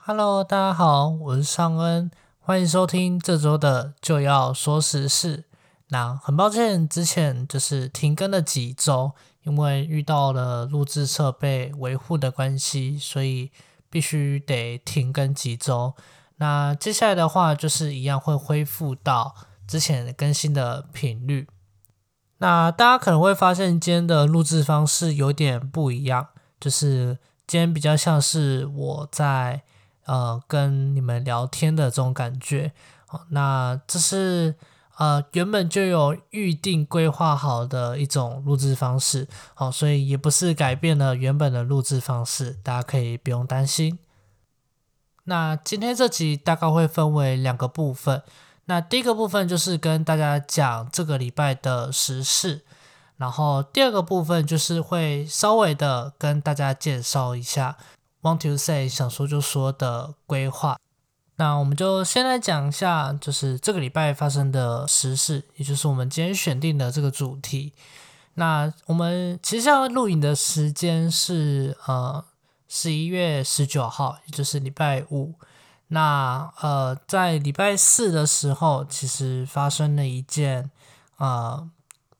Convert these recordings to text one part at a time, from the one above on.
Hello，大家好，我是尚恩，欢迎收听这周的就要说时事。那很抱歉，之前就是停更了几周，因为遇到了录制设备维护的关系，所以必须得停更几周。那接下来的话，就是一样会恢复到之前更新的频率。那大家可能会发现今天的录制方式有点不一样，就是今天比较像是我在。呃，跟你们聊天的这种感觉，好，那这是呃原本就有预定规划好的一种录制方式，好，所以也不是改变了原本的录制方式，大家可以不用担心。那今天这集大概会分为两个部分，那第一个部分就是跟大家讲这个礼拜的时事，然后第二个部分就是会稍微的跟大家介绍一下。Want to say 想说就说的规划，那我们就先来讲一下，就是这个礼拜发生的时事，也就是我们今天选定的这个主题。那我们其实要录影的时间是呃十一月十九号，也就是礼拜五。那呃在礼拜四的时候，其实发生了一件啊，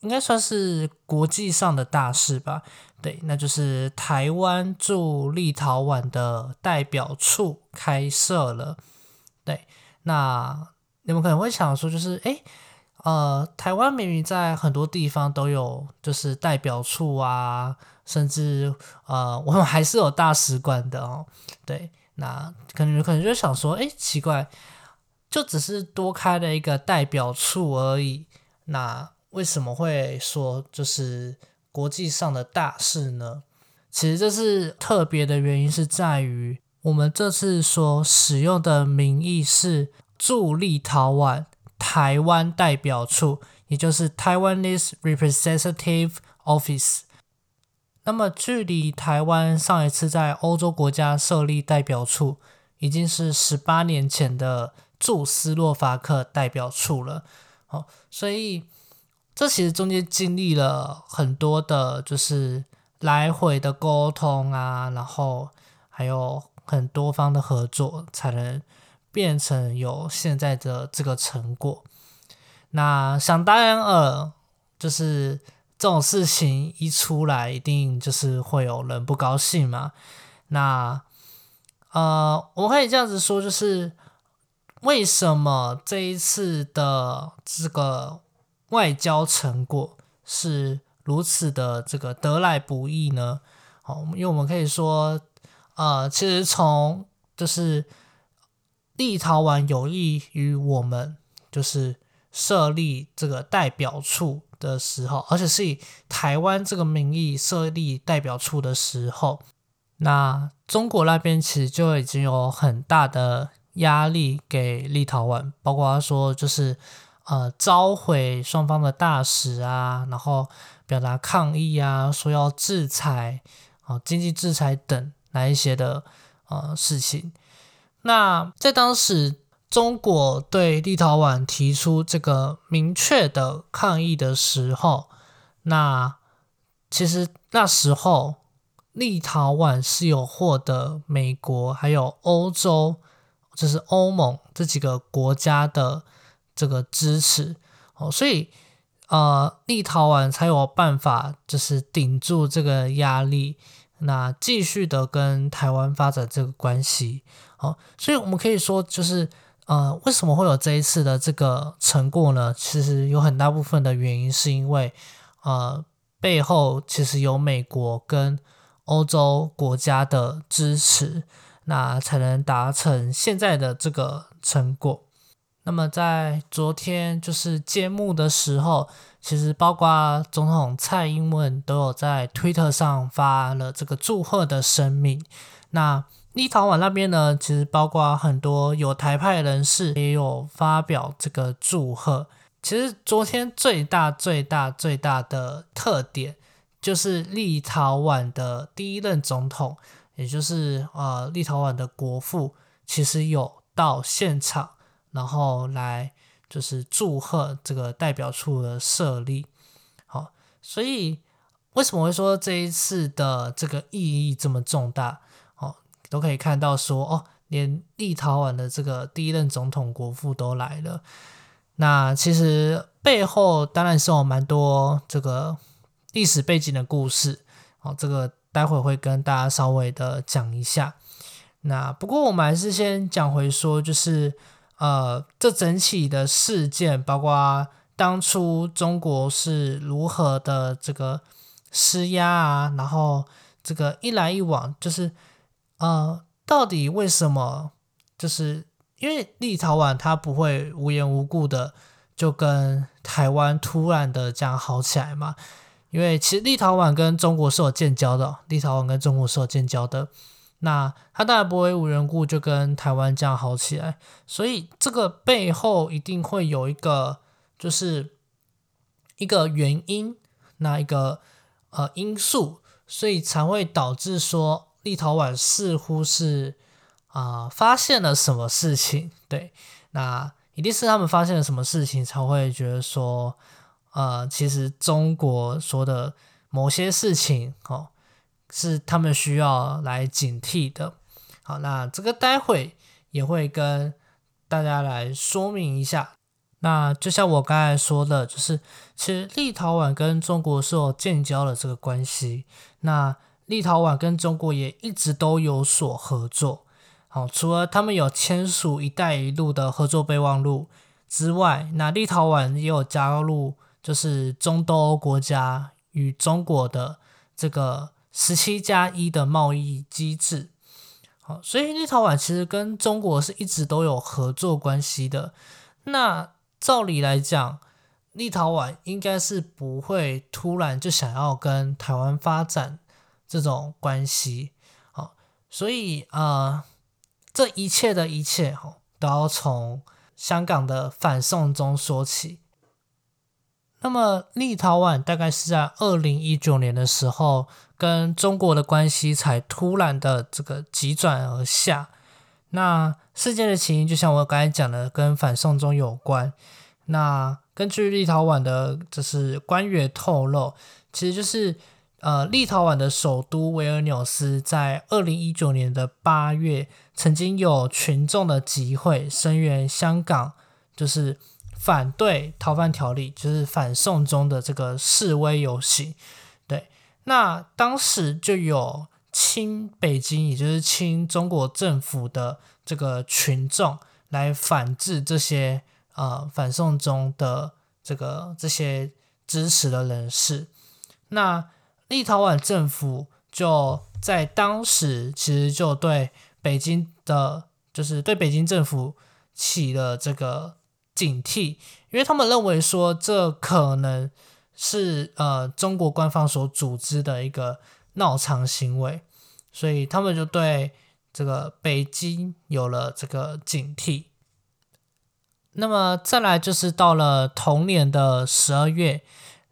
应该算是国际上的大事吧。对，那就是台湾驻立陶宛的代表处开设了。对，那你们可能会想说，就是哎，呃，台湾明明在很多地方都有就是代表处啊，甚至呃，我们还是有大使馆的哦。对，那可能可能就想说，哎，奇怪，就只是多开了一个代表处而已，那为什么会说就是？国际上的大事呢？其实这是特别的原因，是在于我们这次所使用的名义是驻立陶宛台湾代表处，也就是 Taiwanese Representative Office。那么，距离台湾上一次在欧洲国家设立代表处，已经是十八年前的驻斯洛伐克代表处了。好，所以。这其实中间经历了很多的，就是来回的沟通啊，然后还有很多方的合作，才能变成有现在的这个成果。那想当然尔，就是这种事情一出来，一定就是会有人不高兴嘛。那呃，我可以这样子说，就是为什么这一次的这个。外交成果是如此的这个得来不易呢？好，因为我们可以说，呃，其实从就是立陶宛有意于我们就是设立这个代表处的时候，而且是以台湾这个名义设立代表处的时候，那中国那边其实就已经有很大的压力给立陶宛，包括他说就是。呃，召回双方的大使啊，然后表达抗议啊，说要制裁，啊，经济制裁等哪一些的呃事情。那在当时，中国对立陶宛提出这个明确的抗议的时候，那其实那时候立陶宛是有获得美国还有欧洲，就是欧盟这几个国家的。这个支持哦，所以呃，立陶宛才有办法，就是顶住这个压力，那继续的跟台湾发展这个关系哦。所以我们可以说，就是呃，为什么会有这一次的这个成果呢？其实有很大部分的原因是因为呃，背后其实有美国跟欧洲国家的支持，那才能达成现在的这个成果。那么在昨天就是揭幕的时候，其实包括总统蔡英文都有在推特上发了这个祝贺的声明。那立陶宛那边呢，其实包括很多有台派人士也有发表这个祝贺。其实昨天最大最大最大的特点就是立陶宛的第一任总统，也就是呃立陶宛的国父，其实有到现场。然后来就是祝贺这个代表处的设立。好，所以为什么会说这一次的这个意义这么重大？都可以看到说哦，连立陶宛的这个第一任总统国父都来了。那其实背后当然是有蛮多这个历史背景的故事。哦，这个待会会跟大家稍微的讲一下。那不过我们还是先讲回说，就是呃，这整起的事件，包括当初中国是如何的这个施压啊，然后这个一来一往，就是呃，到底为什么？就是因为立陶宛它不会无缘无故的就跟台湾突然的这样好起来嘛？因为其实立陶宛跟中国是有建交的，立陶宛跟中国是有建交的。那他当然不会无缘故就跟台湾这样好起来，所以这个背后一定会有一个，就是一个原因，那一个呃因素，所以才会导致说立陶宛似乎是啊发现了什么事情，对，那一定是他们发现了什么事情才会觉得说，呃，其实中国说的某些事情，哦。是他们需要来警惕的。好，那这个待会也会跟大家来说明一下。那就像我刚才说的，就是其实立陶宛跟中国是有建交的这个关系。那立陶宛跟中国也一直都有所合作。好，除了他们有签署“一带一路”的合作备忘录之外，那立陶宛也有加入就是中东欧国家与中国的这个。十七加一的贸易机制，好，所以立陶宛其实跟中国是一直都有合作关系的。那照理来讲，立陶宛应该是不会突然就想要跟台湾发展这种关系，好，所以啊，这一切的一切，哈，都要从香港的反送中说起。那么，立陶宛大概是在二零一九年的时候。跟中国的关系才突然的这个急转而下。那事件的起因，就像我刚才讲的，跟反送中有关。那根据立陶宛的，就是官员透露，其实就是呃，立陶宛的首都维尔纽斯在二零一九年的八月，曾经有群众的集会声援香港，就是反对逃犯条例，就是反送中的这个示威游行。对那当时就有亲北京，也就是亲中国政府的这个群众来反制这些呃反送中的这个这些支持的人士。那立陶宛政府就在当时其实就对北京的，就是对北京政府起了这个警惕，因为他们认为说这可能。是呃，中国官方所组织的一个闹场行为，所以他们就对这个北京有了这个警惕。那么再来就是到了同年的十二月，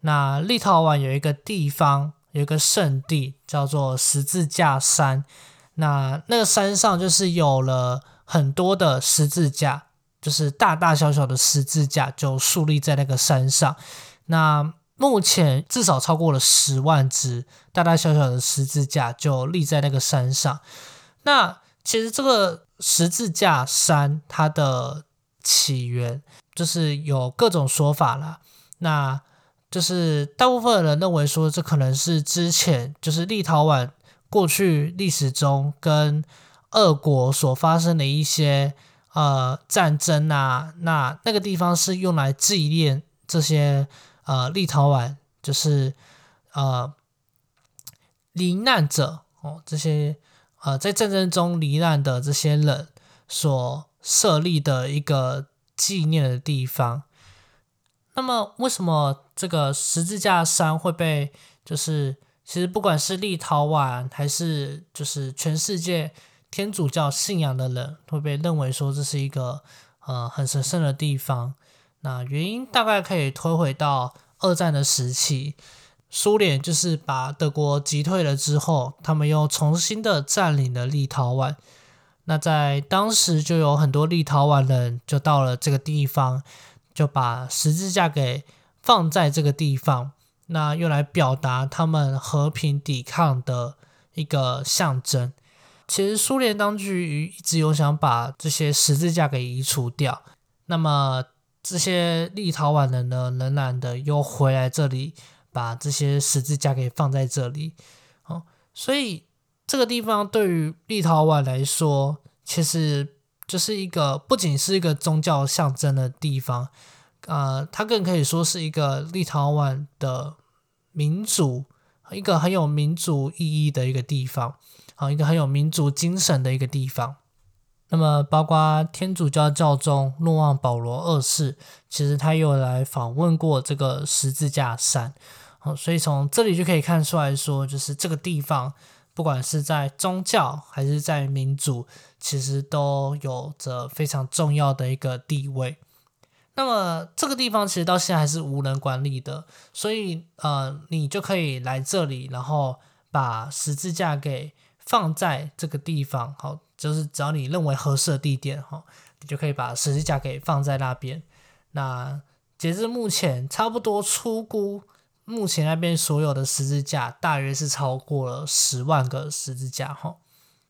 那立陶宛有一个地方有一个圣地叫做十字架山，那那个山上就是有了很多的十字架，就是大大小小的十字架就竖立在那个山上，那。目前至少超过了十万只大大小小的十字架就立在那个山上。那其实这个十字架山它的起源就是有各种说法啦。那就是大部分人认为说这可能是之前就是立陶宛过去历史中跟俄国所发生的一些呃战争啊。那那个地方是用来纪念这些。呃，立陶宛就是呃罹难者哦，这些呃在战争中罹难的这些人所设立的一个纪念的地方。那么，为什么这个十字架山会被就是其实不管是立陶宛还是就是全世界天主教信仰的人会被认为说这是一个呃很神圣的地方？那原因大概可以推回到二战的时期，苏联就是把德国击退了之后，他们又重新的占领了立陶宛。那在当时就有很多立陶宛人就到了这个地方，就把十字架给放在这个地方，那用来表达他们和平抵抗的一个象征。其实苏联当局一直有想把这些十字架给移除掉，那么这些立陶宛人呢，仍然的又回来这里，把这些十字架给放在这里。哦，所以。这个地方对于立陶宛来说，其实就是一个不仅是一个宗教象征的地方，呃，它更可以说是一个立陶宛的民主，一个很有民主意义的一个地方，啊，一个很有民主精神的一个地方。那么，包括天主教教宗诺望保罗二世，其实他有来访问过这个十字架山，哦，所以从这里就可以看出来说，就是这个地方。不管是在宗教还是在民主，其实都有着非常重要的一个地位。那么这个地方其实到现在还是无人管理的，所以呃，你就可以来这里，然后把十字架给放在这个地方。好，就是只要你认为合适的地点，哈，你就可以把十字架给放在那边。那截至目前，差不多出估。目前那边所有的十字架大约是超过了十万个十字架哈。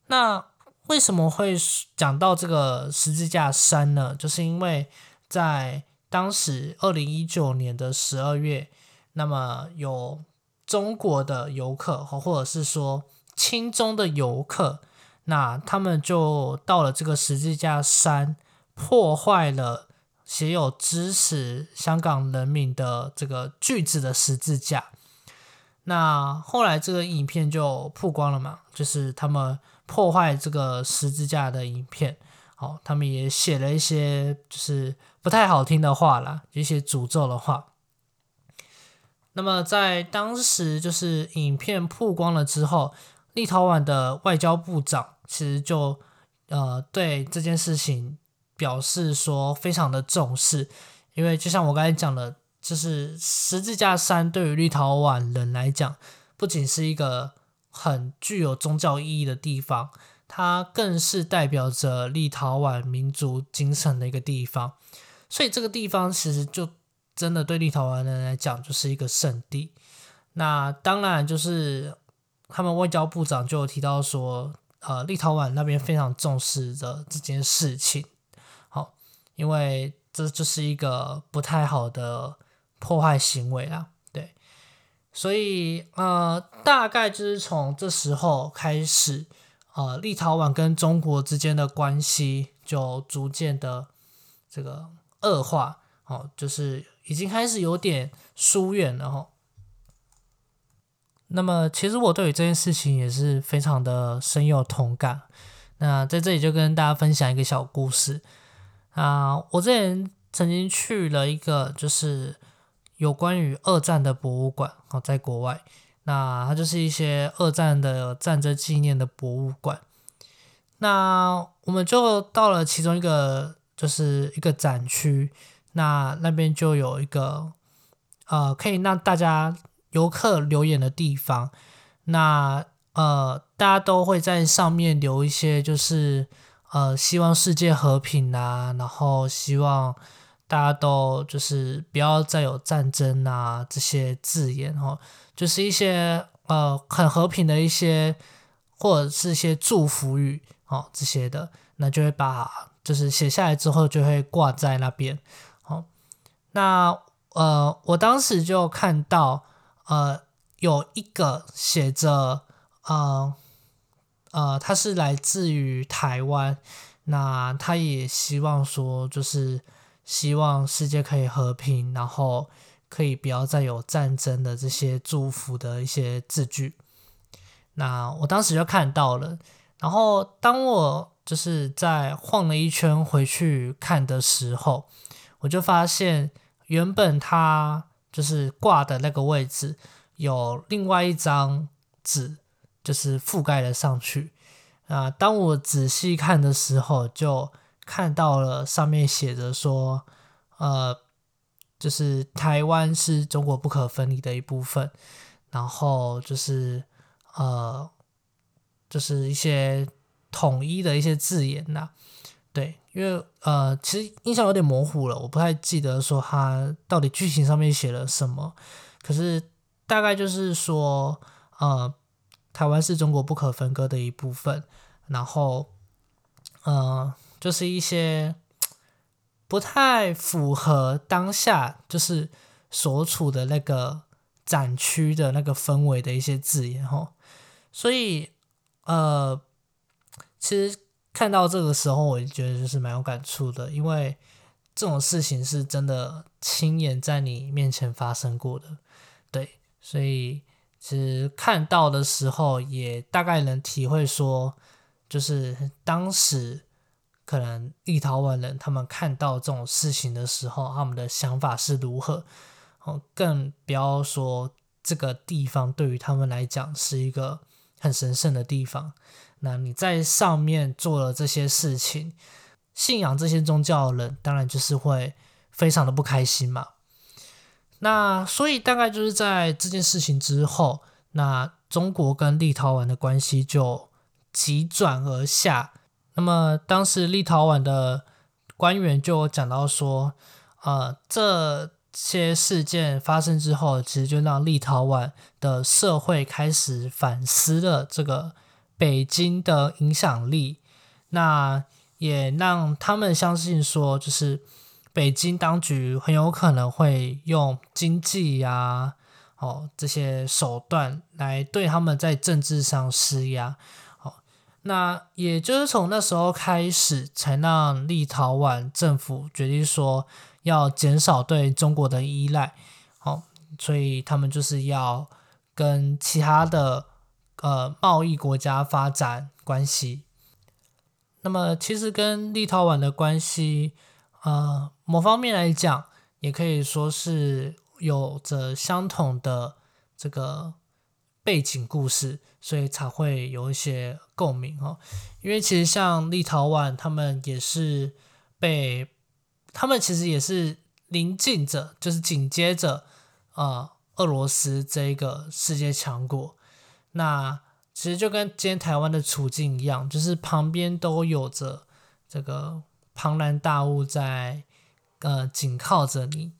那为什么会讲到这个十字架山呢？就是因为在当时二零一九年的十二月，那么有中国的游客或者是说亲中的游客，那他们就到了这个十字架山，破坏了。写有支持香港人民的这个句子的十字架，那后来这个影片就曝光了嘛，就是他们破坏这个十字架的影片，好，他们也写了一些就是不太好听的话啦，一些诅咒的话。那么在当时就是影片曝光了之后，立陶宛的外交部长其实就呃对这件事情。表示说非常的重视，因为就像我刚才讲的，就是十字架山对于立陶宛人来讲，不仅是一个很具有宗教意义的地方，它更是代表着立陶宛民族精神的一个地方。所以这个地方其实就真的对立陶宛人来讲就是一个圣地。那当然就是他们外交部长就有提到说，呃，立陶宛那边非常重视的这件事情。因为这就是一个不太好的破坏行为啦，对，所以呃，大概就是从这时候开始，呃，立陶宛跟中国之间的关系就逐渐的这个恶化，哦，就是已经开始有点疏远了哈。那么，其实我对于这件事情也是非常的深有同感。那在这里就跟大家分享一个小故事。啊，我之前曾经去了一个就是有关于二战的博物馆，哦，在国外，那它就是一些二战的战争纪念的博物馆。那我们就到了其中一个，就是一个展区，那那边就有一个呃，可以让大家游客留言的地方。那呃，大家都会在上面留一些，就是。呃，希望世界和平啊，然后希望大家都就是不要再有战争啊这些字眼哦，就是一些呃很和平的一些或者是一些祝福语哦这些的，那就会把就是写下来之后就会挂在那边。好，那呃我当时就看到呃有一个写着呃。呃，他是来自于台湾，那他也希望说，就是希望世界可以和平，然后可以不要再有战争的这些祝福的一些字句。那我当时就看到了，然后当我就是在晃了一圈回去看的时候，我就发现原本他就是挂的那个位置有另外一张纸。就是覆盖了上去啊！当我仔细看的时候，就看到了上面写着说，呃，就是台湾是中国不可分离的一部分，然后就是呃，就是一些统一的一些字眼呐。对，因为呃，其实印象有点模糊了，我不太记得说他到底剧情上面写了什么。可是大概就是说，呃，台湾是中国不可分割的一部分，然后，呃，就是一些不太符合当下就是所处的那个展区的那个氛围的一些字眼哈。所以，呃，其实。看到这个时候，我觉得就是蛮有感触的，因为这种事情是真的亲眼在你面前发生过的，对，所以其实看到的时候也大概能体会说，就是当时可能立陶宛人他们看到这种事情的时候，他们的想法是如何，哦，更不要说这个地方对于他们来讲是一个很神圣的地方。那你在上面做了这些事情，信仰这些宗教的人，当然就是会非常的不开心嘛。那所以大概就是在这件事情之后，那中国跟立陶宛的关系就急转而下。那么当时立陶宛的官员就讲到说，呃，这些事件发生之后，其实就让立陶宛的社会开始反思了这个。北京的影响力，那也让他们相信说，就是北京当局很有可能会用经济呀、哦这些手段来对他们在政治上施压。哦，那也就是从那时候开始，才让立陶宛政府决定说要减少对中国的依赖。哦，所以他们就是要跟其他的。呃，贸易国家发展关系，那么其实跟立陶宛的关系，呃，某方面来讲，也可以说是有着相同的这个背景故事，所以才会有一些共鸣哦。因为其实像立陶宛，他们也是被，他们其实也是临近着，就是紧接着呃俄罗斯这一个世界强国。那其实就跟今天台湾的处境一样，就是旁边都有着这个庞然大物在呃紧靠着你，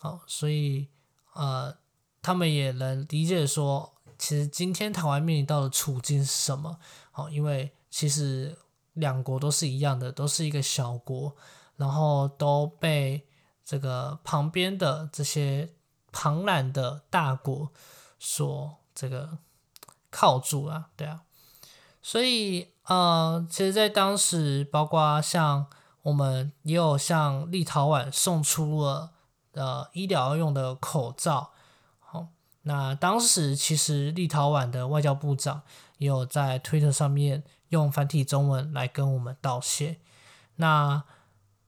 好，所以呃他们也能理解说，其实今天台湾面临到的处境是什么？好，因为其实两国都是一样的，都是一个小国，然后都被这个旁边的这些庞然的大国所这个。靠住啊，对啊，所以呃，其实，在当时，包括像我们也有向立陶宛送出了呃医疗用的口罩，好，那当时其实立陶宛的外交部长也有在推特上面用繁体中文来跟我们道谢。那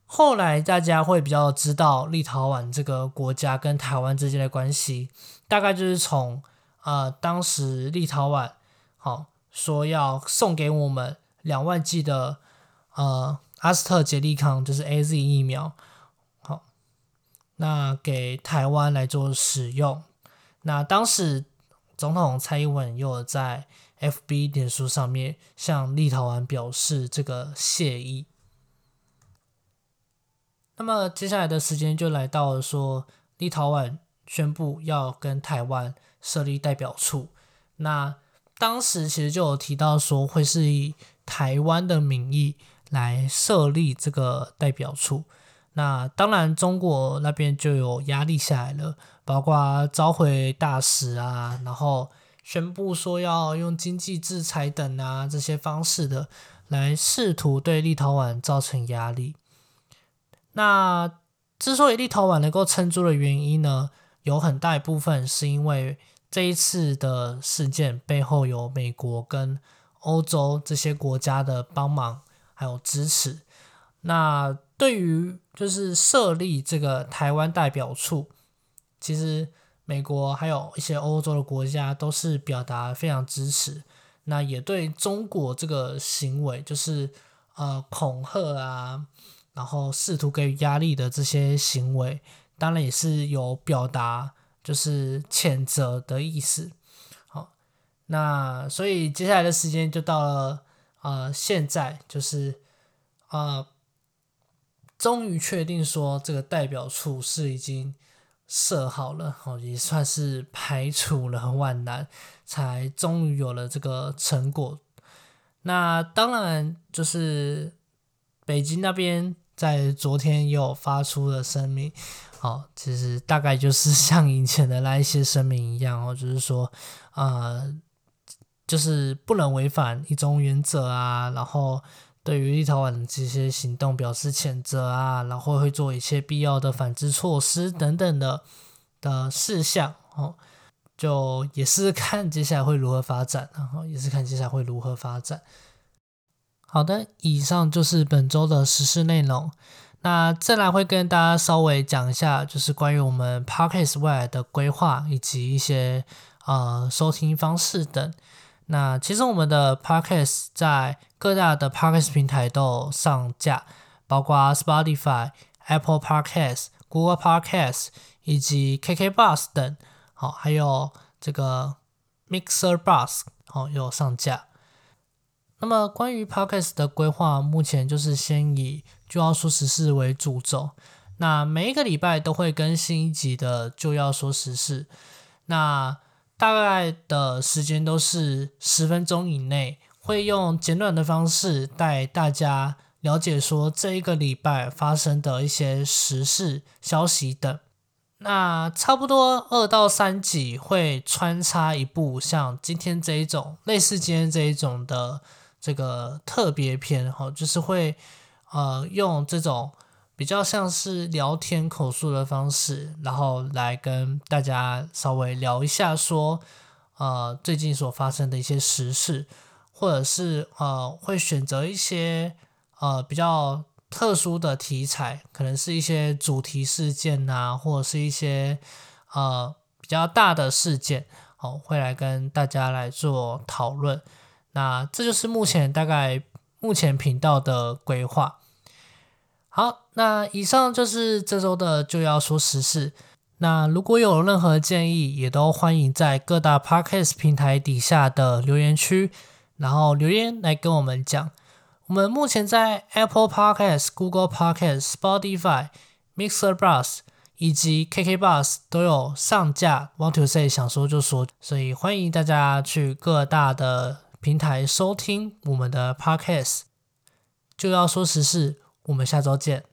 后来大家会比较知道立陶宛这个国家跟台湾之间的关系，大概就是从。呃，当时立陶宛好说要送给我们两万剂的呃阿斯特捷利康，就是 A Z 疫苗，好，那给台湾来做使用。那当时总统蔡英文又在 F B 脸书上面向立陶宛表示这个谢意。那么接下来的时间就来到了说立陶宛宣布要跟台湾。设立代表处，那当时其实就有提到说会是以台湾的名义来设立这个代表处。那当然中国那边就有压力下来了，包括召回大使啊，然后宣布说要用经济制裁等啊这些方式的来试图对立陶宛造成压力。那之所以立陶宛能够撑住的原因呢，有很大一部分是因为。这一次的事件背后有美国跟欧洲这些国家的帮忙还有支持。那对于就是设立这个台湾代表处，其实美国还有一些欧洲的国家都是表达非常支持。那也对中国这个行为，就是呃恐吓啊，然后试图给予压力的这些行为，当然也是有表达。就是谴责的意思，好，那所以接下来的时间就到了呃，现在就是呃，终于确定说这个代表处是已经设好了，哦，也算是排除了万难，才终于有了这个成果。那当然就是北京那边在昨天又发出了声明。好，其实大概就是像以前的那一些声明一样哦，就是说，呃，就是不能违反一中原则啊，然后对于立陶宛的这些行动表示谴责啊，然后会做一切必要的反制措施等等的的事项哦，就也是看接下来会如何发展，然后也是看接下来会如何发展。好的，以上就是本周的实事内容。那再来会跟大家稍微讲一下，就是关于我们 podcast 未来的规划以及一些呃收听方式等。那其实我们的 podcast 在各大的 podcast 平台都上架，包括 Spotify、Apple Podcast、Google Podcast 以及 KK Bus 等，好，还有这个 Mixer Bus 好有上架。那么关于 podcast 的规划，目前就是先以就要说时事为主轴。那每一个礼拜都会更新一集的就要说时事。那大概的时间都是十分钟以内，会用简短的方式带大家了解说这一个礼拜发生的一些时事消息等。那差不多二到三集会穿插一部像今天这一种类似今天这一种的。这个特别篇哈，就是会呃用这种比较像是聊天口述的方式，然后来跟大家稍微聊一下说呃最近所发生的一些时事，或者是呃会选择一些呃比较特殊的题材，可能是一些主题事件呐，或者是一些呃比较大的事件，哦会来跟大家来做讨论。那这就是目前大概目前频道的规划。好，那以上就是这周的就要说时事。那如果有任何建议，也都欢迎在各大 podcast 平台底下的留言区，然后留言来跟我们讲。我们目前在 Apple Podcast、Google Podcast、Spotify、Mixer Bus 以及 KK Bus 都有上架。Want to say 想说就说，所以欢迎大家去各大的。平台收听我们的 Podcast，就要说时事，我们下周见。